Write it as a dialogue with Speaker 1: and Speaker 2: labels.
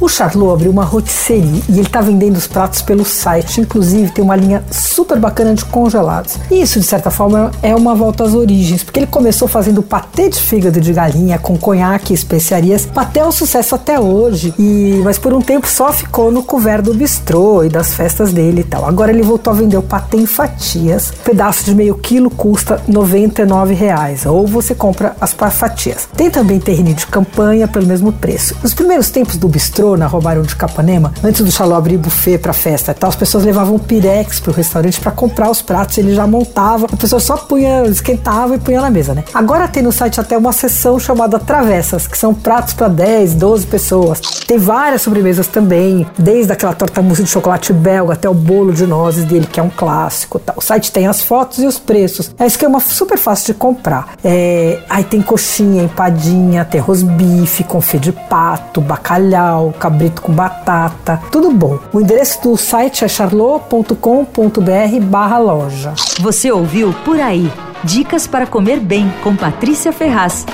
Speaker 1: O Charlot abriu uma rotisserie e ele está vendendo os pratos pelo site. Inclusive, tem uma linha super bacana de congelados. E isso, de certa forma, é uma volta às origens, porque ele começou fazendo patê de fígado de galinha com conhaque e especiarias. Patê é um sucesso até hoje, e mas por um tempo só ficou no couvert do bistrô e das festas dele e tal. Agora ele voltou a vender o patê em fatias. Um pedaço de meio quilo custa 99 reais, ou você compra as fatias. Tem também terrine de campanha pelo mesmo preço. Nos primeiros tempos do bistrô, na Roubaram de Capanema, antes do Xaló abrir buffet para festa e tal, as pessoas levavam pirex pro restaurante para comprar os pratos, ele já montava, a pessoa só punha, esquentava e punha na mesa, né? Agora tem no site até uma seção chamada Travessas, que são pratos para 10, 12 pessoas. Tem várias sobremesas também, desde aquela torta mousse de chocolate belga até o bolo de nozes dele, que é um clássico. O site tem as fotos e os preços. É isso que é uma super fácil de comprar. É, aí tem coxinha, empadinha, tem rosbife, confit de pato, bacalhau, cabrito com batata, tudo bom. O endereço do site é charlot.com.br barra loja.
Speaker 2: Você ouviu Por Aí. Dicas para comer bem com Patrícia Ferraz.